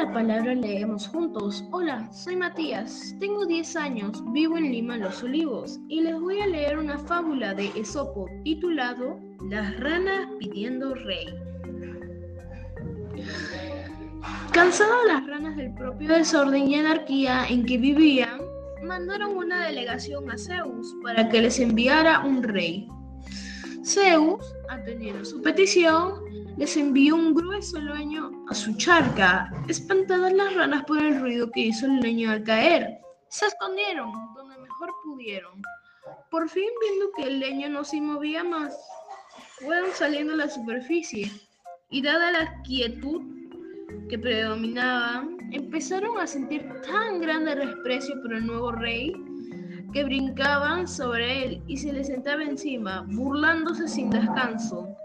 la palabra leemos juntos. Hola, soy Matías, tengo 10 años, vivo en Lima, Los Olivos, y les voy a leer una fábula de Esopo titulado Las ranas pidiendo rey. Cansadas las ranas del propio desorden y anarquía en que vivían, mandaron una delegación a Zeus para que les enviara un rey. Zeus, atendiendo su petición, les envió un grueso leño a su charca. Espantadas las ranas por el ruido que hizo el leño al caer, se escondieron donde mejor pudieron. Por fin, viendo que el leño no se movía más, fueron saliendo a la superficie y dada la quietud que predominaba, empezaron a sentir tan grande desprecio por el nuevo rey que brincaban sobre él y se le sentaba encima, burlándose sin descanso.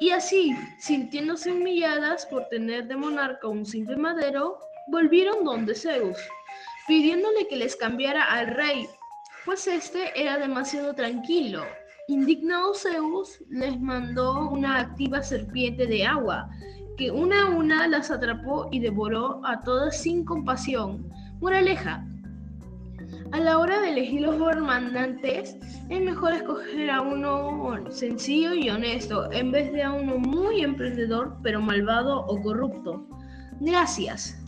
Y así, sintiéndose humilladas por tener de monarca un simple madero, volvieron donde Zeus, pidiéndole que les cambiara al rey, pues este era demasiado tranquilo. Indignado Zeus les mandó una activa serpiente de agua, que una a una las atrapó y devoró a todas sin compasión. Moraleja, a la hora de elegir los gobernantes, es mejor escoger a uno sencillo y honesto en vez de a uno muy emprendedor pero malvado o corrupto. Gracias.